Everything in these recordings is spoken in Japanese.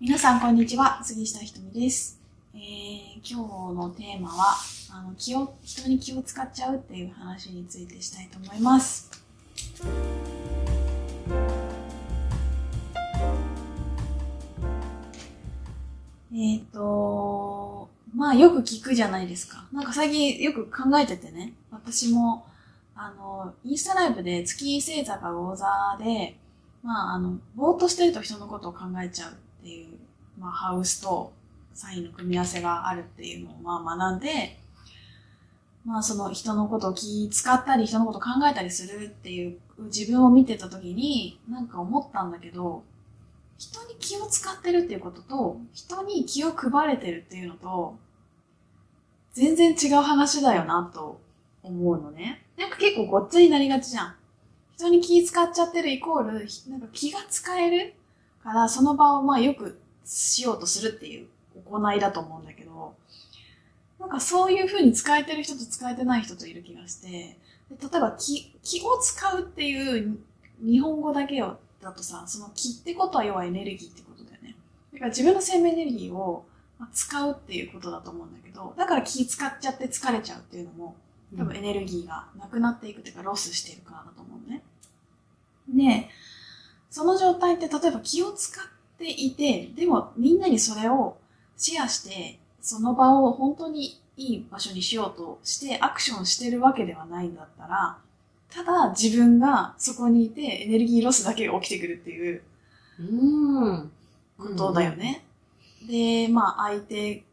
皆さん、こんにちは。杉下ひとみです。えー、今日のテーマは、あの、気を、人に気を使っちゃうっていう話についてしたいと思います。えっ、と、まあよく聞くじゃないですか。なんか最近よく考えててね、私も、あの、インスタライブで月星座が魚座で、まああの、ぼーっとしてると人のことを考えちゃうっていう、まあハウスとサインの組み合わせがあるっていうのをまあ学んで、まあその人のことを気使ったり人のことを考えたりするっていう自分を見てた時になんか思ったんだけど、人に気を使ってるっていうことと、人に気を配れてるっていうのと、全然違う話だよなと思うのね。なんか結構ごっちゃになりがちじゃん。人に気使っちゃってるイコール、なんか気が使えるから、その場をまあよくしようとするっていう行いだと思うんだけど、なんかそういう風に使えてる人と使えてない人といる気がして、で例えば気、気を使うっていう日本語だけをだとさ、その気ってことは要はエネルギーってことだよね。だから自分の生命エネルギーをまあ使うっていうことだと思うんだけど、だから気使っちゃって疲れちゃうっていうのも、多分エネルギーがなくなっていくっていうか、ロスしているからだと思うね。で、その状態って例えば気を使っていて、でもみんなにそれをシェアして、その場を本当にいい場所にしようとしてアクションしてるわけではないんだったら、ただ自分がそこにいてエネルギーロスだけが起きてくるっていううん。ことだよね。で、まあ相手、例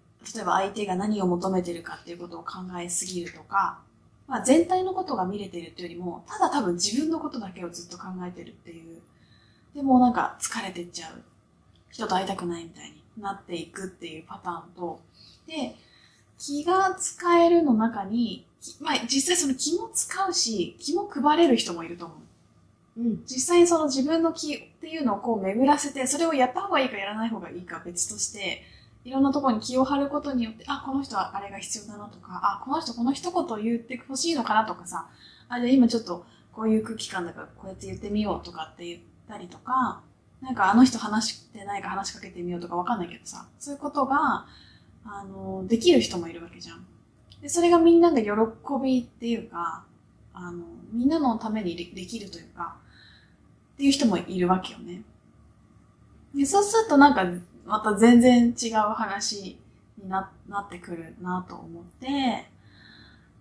えば相手が何を求めてるかっていうことを考えすぎるとか、まあ全体のことが見れてるっていうよりも、ただ多分自分のことだけをずっと考えてるっていう。でもうなんか疲れてっちゃう。人と会いたくないみたいになっていくっていうパターンと、で、気が使えるの中に、きまあ実際その気も使うし、気も配れる人もいると思う。うん。実際にその自分の気っていうのをこう巡らせて、それをやった方がいいかやらない方がいいか別として、いろんなところに気を張ることによって、あ、この人はあれが必要だなとか、あ、この人この一言言ってほしいのかなとかさ、あ、じゃあ今ちょっとこういう空気感だからこうやって言ってみようとかって言ったりとか、なんかあの人話してないか話しかけてみようとかわかんないけどさ、そういうことが、あの、できる人もいるわけじゃん。で、それがみんなが喜びっていうか、あの、みんなのためにできるというか、っていう人もいるわけよね。で、そうするとなんか、また全然違う話にななってくるなと思って、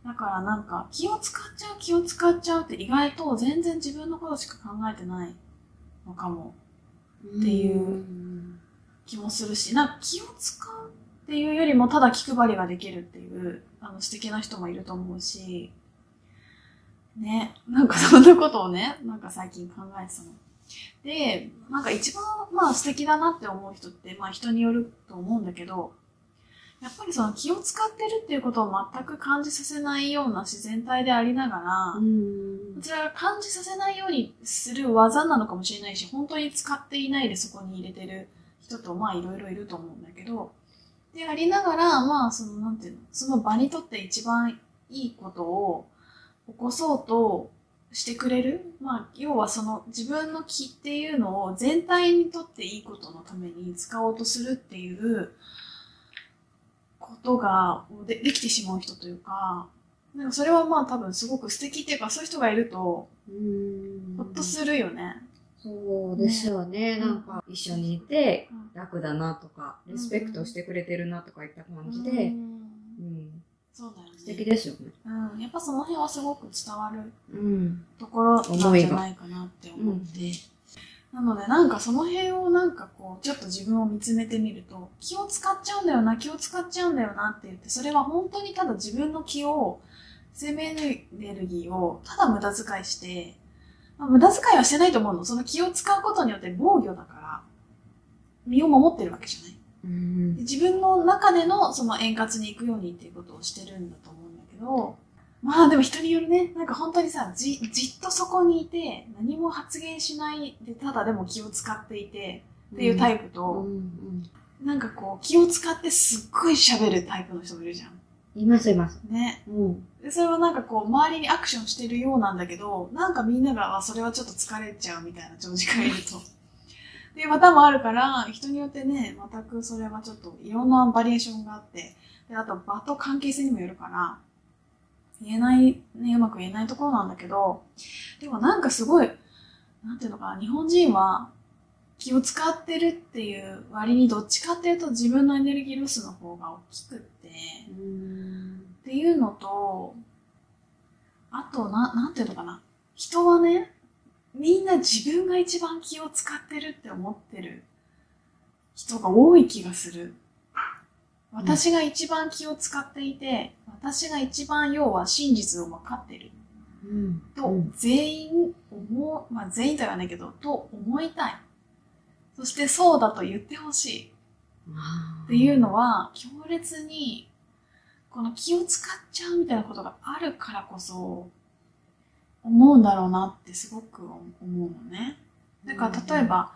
だからなんか、気を使っちゃう、気を使っちゃうって意外と全然自分のことしか考えてないのかも。っていう気もするし、なんか気を使うっていうよりもただ気配りができるっていう、あの素敵な人もいると思うし、ね、なんかそんなことをね、なんか最近考えてたの。で、なんか一番まあ素敵だなって思う人って、まあ人によると思うんだけど、やっぱりその気を使ってるっていうことを全く感じさせないような自然体でありながら、うんこ。ちらが感じさせないようにする技なのかもしれないし、本当に使っていないでそこに入れてる人とまあいろいろいると思うんだけど、でありながら、まあそのなんていうの、その場にとって一番いいことを起こそうとしてくれるまあ要はその自分の気っていうのを全体にとっていいことのために使おうとするっていうことがでできてしまう人というか、なんかそれはまあ多分すごく素敵っていうか、そういう人がいると、うん。ほっとするよね。そうですよね。ねなんか、一緒にいてうん楽だなとか、リスペクトしてくれてるなとかいった感じうで、んうん。そうだよね。素敵ですよね。うん。やっぱその辺はすごく伝わるうん。ところなんじゃないかなって思って。なのでなんかその辺をなんかこう、ちょっと自分を見つめてみると、気を使っちゃうんだよな、気を使っちゃうんだよなって言って、それは本当にただ自分の気を、生命エネルギーをただ無駄遣いして、まあ、無駄遣いはしてないと思うの。その気を使うことによって防御だから、身を守ってるわけじゃない。うんで。自分の中でのその円滑に行くようにっていうことをしてるんだと思うんだけど、まあでも人によるね、なんか本当にさ、じ、じっとそこにいて、何も発言しないで、ただでも気を使っていて、っていうタイプうと、ん。なんかこう、気を使ってすっごい喋るタイプの人もいるじゃん。いますいます。ね。うん。で、それはなんかこう、周りにアクションしてるようなんだけど、なんかみんなが、あそれはちょっと疲れちゃうみたいな長時間いると。っていうパターンもあるから、人によってね、全くそれはちょっといろんなバリエーションがあって、で、あと場と関係性にもよるから、言えない、ね、うまく言えないところなんだけど、でもなんかすごい、なんていうのかな、日本人は気を使ってるっていう割にどっちかっていうと自分のエネルギーロスの方が大きくって、っていうのと、あと、な、なんていうのかな。人はね、みんな自分が一番気を使ってるって思ってる人が多い気がする。私が一番気を使っていて、私が一番要は真実を分かってるうん。とうん全員思う、まあ全員とは言わないけど、と思いたい。そしてそうだと言ってほしい。っていうのは強烈にこの気を使っちゃうみたいなことがあるからこそ思うんだろうなってすごく思うのね。だから例えば、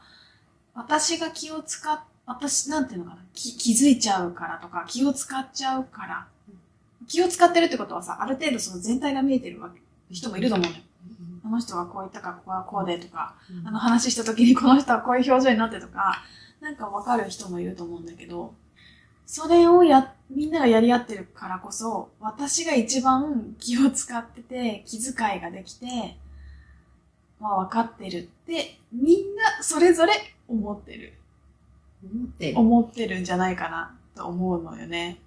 私が気を使っ、私なんていうのかな？気、気づいちゃうからとか気を使っちゃうから、気を使ってるってことはさ、ある程度その全体が見えてるわけ人もいると思うのよ。あの人はこう言ったからここはこうでとか、あの話した時にこの人はこういう表情になってとか、なんかわかる人もいると思うんだけど、それをや、みんながやり合ってるからこそ、私が一番気を使ってて、気遣いができて、まあわかってるって、みんなそれぞれ思ってる。思ってる。思ってるんじゃないかなと思うのよね。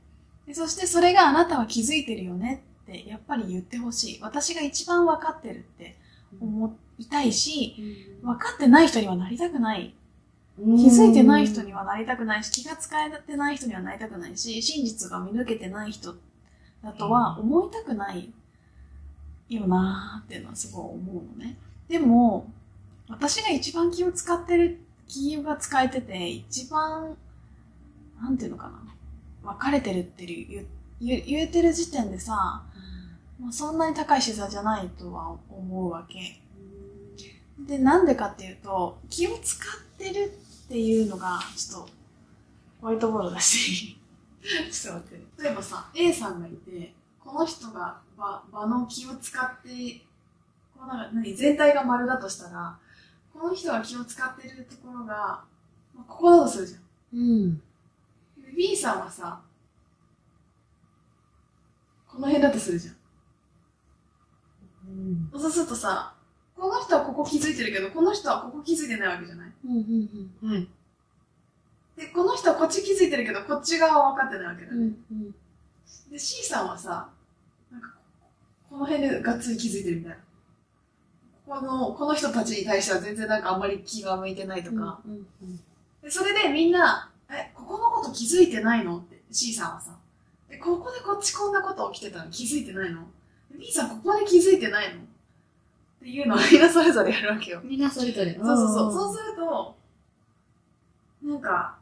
でそしてそれがあなたは気づいてるよねって、やっぱり言ってほしい。私が一番わかってるって思いたいし、分かってない人にはなりたくない。気づいてない人にはなりたくないし、気が使えてない人にはなりたくないし、真実が見抜けてない人だとは思いたくないよなーっていうのはすごい思うのね。でも、私が一番気を使ってる、気が使えてて、一番、なんていうのかな、分かれてるっていう言えてる時点でさ、まあ、そんなに高い視座じゃないとは思うわけ。で、なんでかっていうと、気を使ってるっていうのが、ちょっと、ホワイトボードだし、ちょっと待って。例えばさ、A さんがいて、この人が場場の気を使って、こうなんか何全体が丸だとしたら、この人が気を使ってるところが、まあここだとするじゃん。うん。で B さんはさ、この辺だとするじゃん。うん。そうするとさ、この人はここ気づいてるけど、この人はここ気づいてないわけじゃない？うん。うん。はい。で、この人はこっち気づいてるけど、こっち側は分かってないわけだよね。うん。うん。で、C さんはさ、なんか、この辺でがっつり気づいてるみたいな。この、この人たちに対しては全然なんかあんまり気が向いてないとか。うん。うん。で、それでみんな、え、ここのこと気づいてないの？って C さんはさ。で、ここでこっちこんなこと起きてたの気づいてないの？で ?B さんここで気づいてないの？っていうのをみんなそれぞれやるわけよ。みんなそれぞれ。そうそうそう。そうすると、なんか、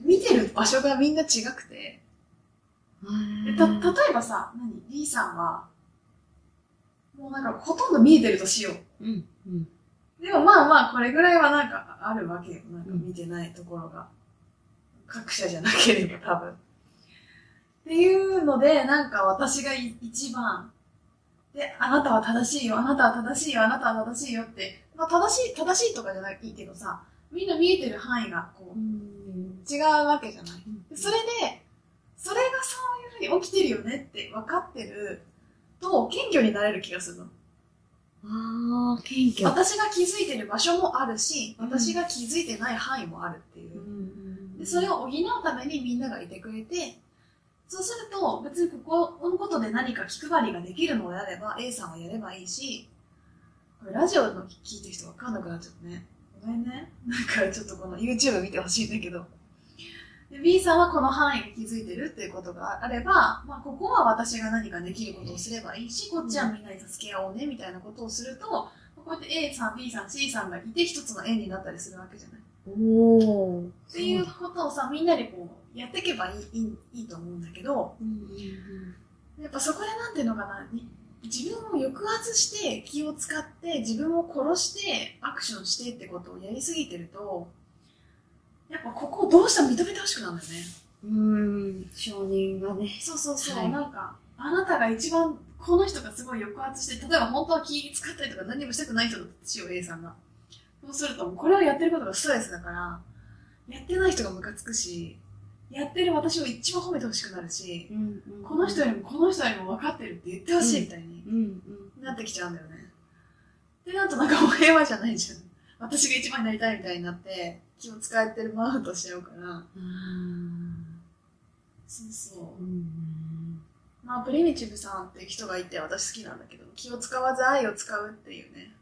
見てる場所がみんな違くて、でた、例えばさ、何 ?B さんは、もうなんかほとんど見えてるとしよう。うん。うん。でもまあまあ、これぐらいはなんかあるわけよ。なんか見てないところが。各社じゃなければ多分。っていうので、なんか私がい一番、で、あなたは正しいよ、あなたは正しいよ、あなたは正しいよって、まあ正しい、正しいとかじゃないいいけどさ、みんな見えてる範囲がこう、うん。違うわけじゃない。でそれで、それがそういうふうに起きてるよねって分かってると、謙虚になれる気がするの。ああ、謙虚。私が気づいてる場所もあるし、うん私が気づいてない範囲もあるっていうう。ん。でそれを補うためにみんながいてくれて、そうすると別にここのことで何か気配りができるのであれば A さんはやればいいし、これラジオの聞いてる人わかんなくなっちゃったね。ごめんね。なんかちょっとこの YouTube 見てほしいんだけど。で B さんはこの範囲に気づいてるっていうことがあれば、まあ、ここは私が何かできることをすればいいし、こっちはみんなに助け合おうねみたいなことをすると、こうやって A さん、B さん、C さんがいて一つの円になったりするわけじゃない。おー。っていうことをさ、みんなでこう、やっていけばいいいいと思うんだけど、うん。うん。やっぱそこでなんていうのかな、に自分を抑圧して気を使って自分を殺してアクションしてってことをやりすぎてると、やっぱここをどうしても認めてほしくなるんだよね。うん。承認がね。そうそうそう、はいなんか、あなたが一番この人がすごい抑圧して、例えば本当は気使ったりとか何もしたくない人だとしよう、A さんが。そうすると、これをやってることがストレスだから、やってない人がムカつくし、やってる私を一番褒めてほしくなるし、うんうんこの人よりもこの人よりも分かってるって言ってほしいみたいになってきちゃうんだよね。で、なんとなんかもう平和じゃないじゃん。私が一番になりたいみたいになって、気を使ってるマウントしちゃうから。あそうそうー。うんまあ、プリミティブさんっていう人がいて私好きなんだけど、気を使わず愛を使うっていうね、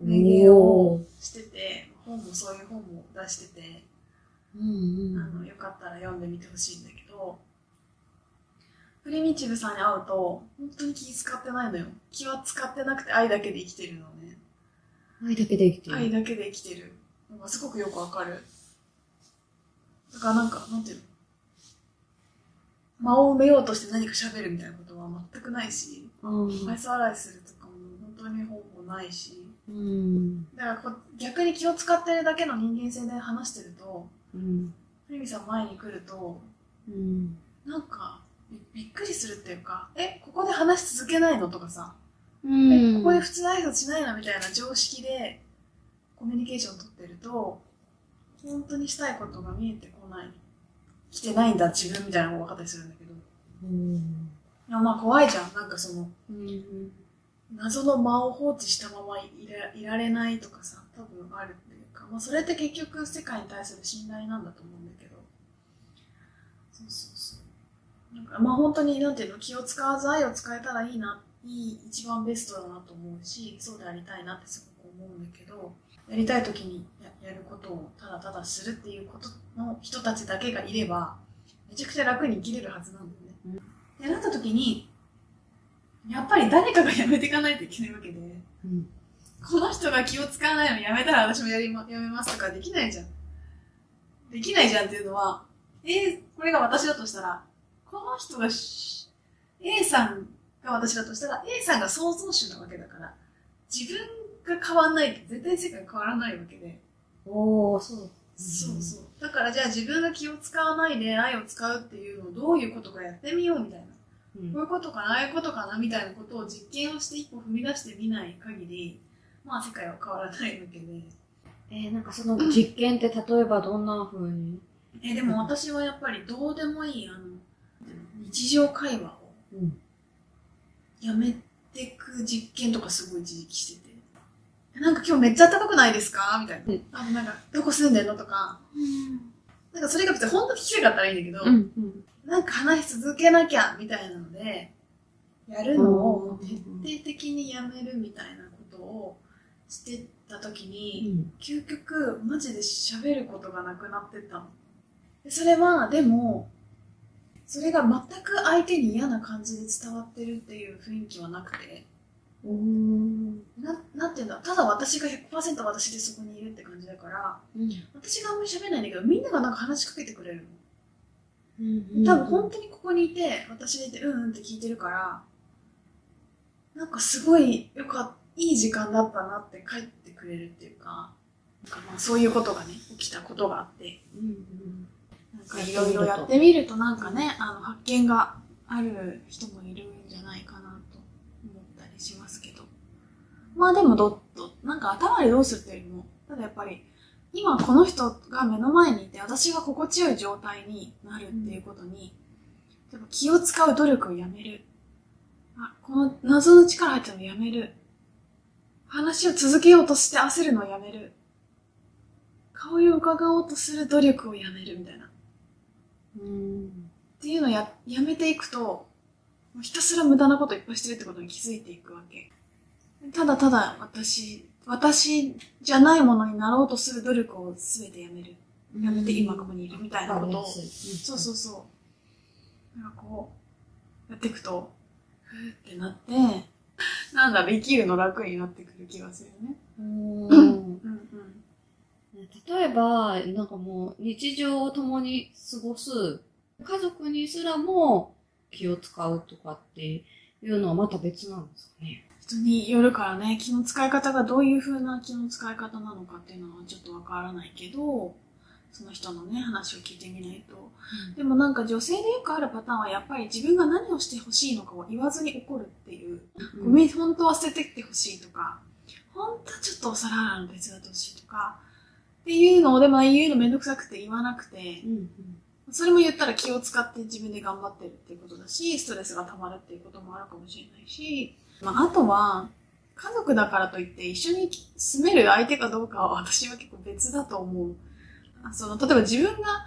名言をしてて、本もそういう本も出してて、うんあの、よかったら読んでみてほしいんだけど、プリミティブさんに会うと、本当に気使ってないのよ。気は使ってなくて愛だけで生きてるのね。愛だけで生きてる。愛だけで生きてるのがすごくよくわかる。だからなんか、なんていうの？間を埋めようとして何か喋るみたいなことは全くないし、あー愛想笑いするとかも本当に本もないし、うんだからこ逆に気を使ってるだけの人間性で話してると、うんふみさん前に来ると、うんなんかびびっくりするっていうか、え、ここで話し続けないのとかさ、うんえここで普通の挨拶しないのみたいな常識でコミュニケーション取ってると、本当にしたいことが見えてこない。来てないんだ、自分みたいなのが分かったりするんだけど。うんいやまあ怖いじゃん。なんかその、うん謎の間を放置したままいらいられないとかさ、多分あるっていうか、まあそれって結局世界に対する信頼なんだと思うんだけど。そうそうそう。なんかまあ本当になんていうの、気を使わず愛を使えたらいいな、いい、一番ベストだなと思うし、そうでありたいなってすごく思うんだけど、やりたい時にややることをただただするっていうことの人たちだけがいれば、めちゃくちゃ楽に生きれるはずなんだよね。で、なった時に、やっぱり誰かがやめていかないといけないわけで、うんこの人が気を使わないのやめたら私もやりま、やめますとかできないじゃん。できないじゃんっていうのは、えーこれが私だとしたら、この人がし A さんが私だとしたら、A さんが創造主なわけだから、自分が変わんないと絶対世界変わらないわけで。おーそうそうそう。だからじゃあ自分が気を使わないで愛を使うっていうのをどういうことかやってみようみたいな。うんこういうことかな、ああいうことかなみたいなことを実験をして一歩踏み出してみない限り、まあ世界は変わらないわけで。えーなんかその実験って例えばどんな風に？え、でも私はやっぱりどうでもいい、あの、日常会話をうんやめてく実験とかすごい一時期してて。なんか今日めっちゃ暖かくないですか？みたいな。うんあのなんか、どこ住んでんの？とか。なんかそれが別に本当に聞きたかったらいいんだけど、うんうんなんか話し続けなきゃみたいなので、やるのをうん徹底的にやめるみたいなことをしてた時うに、ん。究極マジで喋ることがなくなってったの。でそれは、でも、それが全く相手に嫌な感じで伝わってるっていう雰囲気はなくて、ななんていうんだただ私が100%私でそこにいるって感じだから、うん。私があんまり喋んないんだけど、みんながなんか話しかけてくれるの。うん多分本当にここにいて、私でいて、うんうんって聞いてるから、なんかすごいよかっいい時間だったなって帰ってくれるっていうか、なんかまあそういうことがね、起きたことがあって、うんうん。なんかいろいろやってみるとなんかね、あの発見がある人もいるんじゃないかなと思ったりしますけど。まあでもどっと、なんか頭でどうするっていうよりも、ただやっぱり、今この人が目の前にいて私が心地よい状態になるっていうことに、やっぱ気を使う努力をやめる。あ、この謎の力入ってのやめる。話を続けようとして焦るのをやめる。顔を伺おうとする努力をやめるみたいな。うんっていうのをややめていくと、ひたすら無駄なこといっぱいしてるってことに気づいていくわけ。ただただ私、私じゃないものになろうとする努力を全てやめる。やめて今ここにいるみたいなことを。そうそうそう。なんかこう、やっていくと、ふーってなって、なんだろう、生きるの楽になってくる気がするね。うんうんうん。例えば、なんかもう日常を共に過ごす家族にすらも気を使うとかっていうのはまた別なんですかね？人によるからね、気の使い方がどういう風な気の使い方なのかっていうのはちょっとわからないけど、その人のね、話を聞いてみないと。でもなんか女性でよくあるパターンはやっぱり自分が何をしてほしいのかを言わずに怒るっていう。ごめん、本当は捨ててってほしいとか、本当はちょっとお皿洗うの手伝ってほしいとか、っていうのをでも言うのめんどくさくて言わなくて、うんそれも言ったら気を使って自分で頑張ってるっていうことだし、ストレスが溜まるっていうこともあるかもしれないし、まあ、あとは、家族だからといって一緒に住める相手かどうかは私は結構別だと思う。その、例えば自分が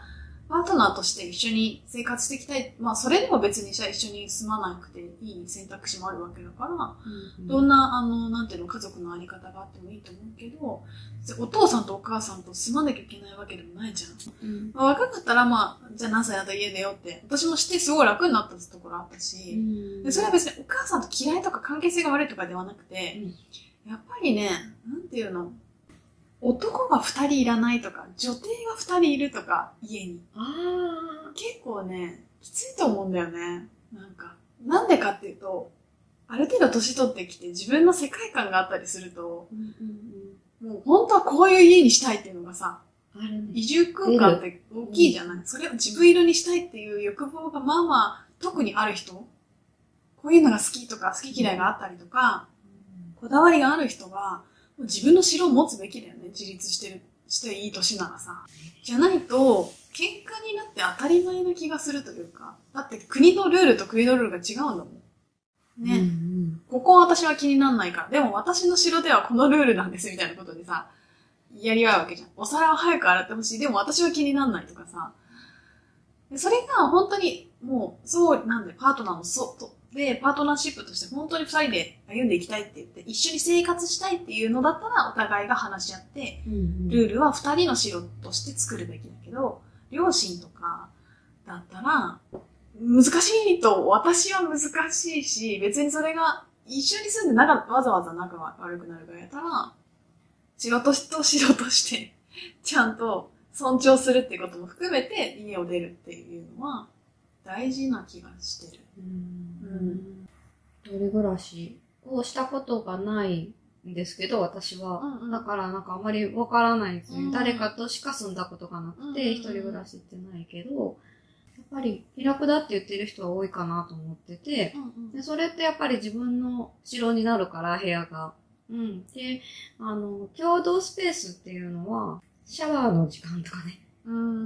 パートナーとして一緒に生活していきたい。まあ、それでも別にじゃあ一緒に住まなくていい選択肢もあるわけだから、うんどんな、あの、なんていうの、家族のあり方があってもいいと思うけど、お父さんとお母さんと住まなきゃいけないわけでもないじゃん。うんまあ、若かったら、まあ、じゃあ何歳だったら家出ようって、私もしてすごい楽になったところあったし、でそれは別にお母さんと嫌いとか関係性が悪いとかではなくて、やっぱりね、なんていうの、男が二人いらないとか、女帝が二人いるとか、家に。あ結構ね、きついと思うんだよね。なんか、なんでかっていうと、ある程度年取ってきて自分の世界観があったりすると、ーうんうんもう本当はこういう家にしたいっていうのがさ、ね。移住空間って大きいじゃない、それを自分色にしたいっていう欲望がまあまあ特にある人こういうのが好きとか好き嫌いがあったりとか、こだわりがある人は自分の城を持つべきだよね。自立してる、していい年ならさ。じゃないと、喧嘩になって当たり前な気がするというか、だって国のルールと国のルールが違うんだもん。ね。うんここは私は気にならないから。でも私の城ではこのルールなんですみたいなことでさ、やり合うわけじゃん。お皿を早く洗ってほしい。でも私は気にならないとかさ。でそれが本当にもう、そう、なんで、パートナーのそうと、で、パートナーシップとして本当に二人で歩んでいきたいって言って、一緒に生活したいっていうのだったら、お互いが話し合って、うんうんルールは二人の城として作るべきだけど、両親とかだったら、難しいと私は難しいし、別にそれが一緒に住んで仲、わざわざ仲が悪くなるからやったら、仕事と城として、ちゃんと尊重するっていうことも含めて家を出るっていうのは大事な気がしてる。うん。一人暮らしをしたことがないん。ですけど、私は。うん。うん。だからなん。かあまりわからないですね、うん。誰かとしか住ん。だことがなくて、うん。一人暮らしってないけど、やっぱり気楽だって言ってる人は多いかなと思ってて、でそれってやっぱり自分の城になるから、部屋が。うん。で、あの、共同スペースっていうのは、シャワーの時間とかね、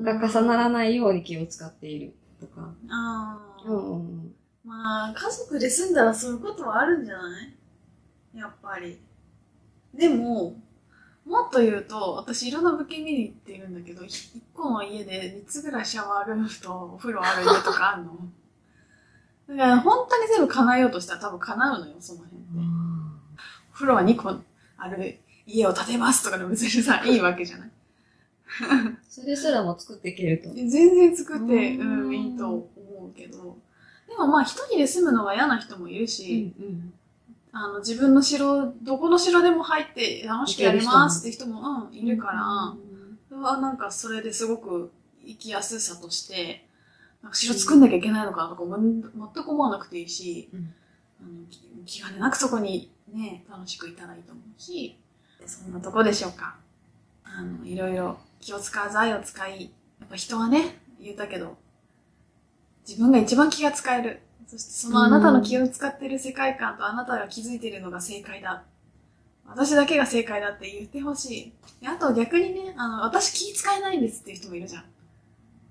が重ならないように気を使っているとか。ああ、うん。うん。まあ、家族で住んだらそういうことはあるんじゃない？やっぱり。でも、もっと言うと、私いろんな物件見に行っているんだけど、一個の家で3つぐらいシャワールームとお風呂ある家とかあるの？だから本当に全部叶えようとしたら多分叶うのよ、その辺って。お風呂は2個ある家を建てますとかでも別にさ、いいわけじゃない？それすらも作っていけると。全然作って、ううんん、いいと思うけど。でもまあ一人で住むのが嫌な人もいるし、うんあの、自分の城、どこの城でも入って楽しくやりますって人も、うん、いるから、それはなんかそれですごく生きやすさとして、なんか城作んなきゃいけないのかなとか全く思わなくていいし、うん。あの気気兼ねなくそこにね、楽しくいたらいいと思うし、そんなとこでしょうか。あの、いろいろ気を使わず愛を使い、やっぱ人はね、言ったけど、自分が一番気が使える。そしてそのあなたの気を使ってる世界観とあなたが気づいているのが正解だ。私だけが正解だって言ってほしい。あと逆にね、あの、私気使えないんですっていう人もいるじゃん。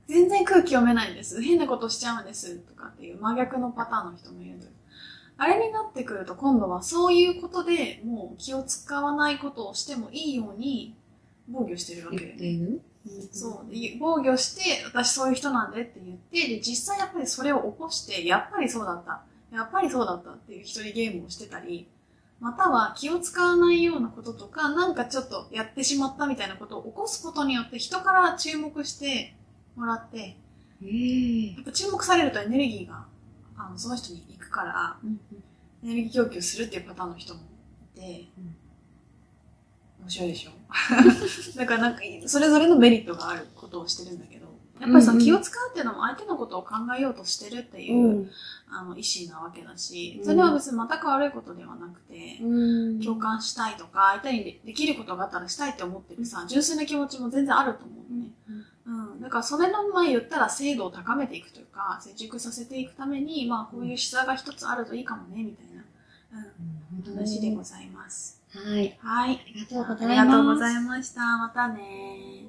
全然空気読めないんです。変なことしちゃうんです。とかっていう真逆のパターンの人もいる。あれになってくると今度はそういうことでもう気を使わないことをしてもいいように防御してるわけ言っている？そう。で防御して、私そういう人なんでって言って、で、実際やっぱりそれを起こして、やっぱりそうだった。やっぱりそうだったっていう一人ゲームをしてたり、または気を使わないようなこととか、なんかちょっとやってしまったみたいなことを起こすことによって人から注目してもらって、やっぱ注目されるとエネルギーが、あの、その人に行くから、エネルギー供給するっていうパターンの人もいて、面白いでしょ？だからなんか、それぞれのメリットがあることをしてるんだけど、やっぱりその気を使うっていうのも相手のことを考えようとしてるっていう、あの意思なわけだし、それは別に全く悪いことではなくて、うん。共感したいとか、相手にでできることがあったらしたいって思ってるさ、純粋な気持ちも全然あると思うのね。うん。だからそれの前言ったら精度を高めていくというか、成熟させていくために、まあこういう質が一つあるといいかもね、みたいな、うん、話でございます。はい。はい。ありがとうごあざいます。りがとうございました。またね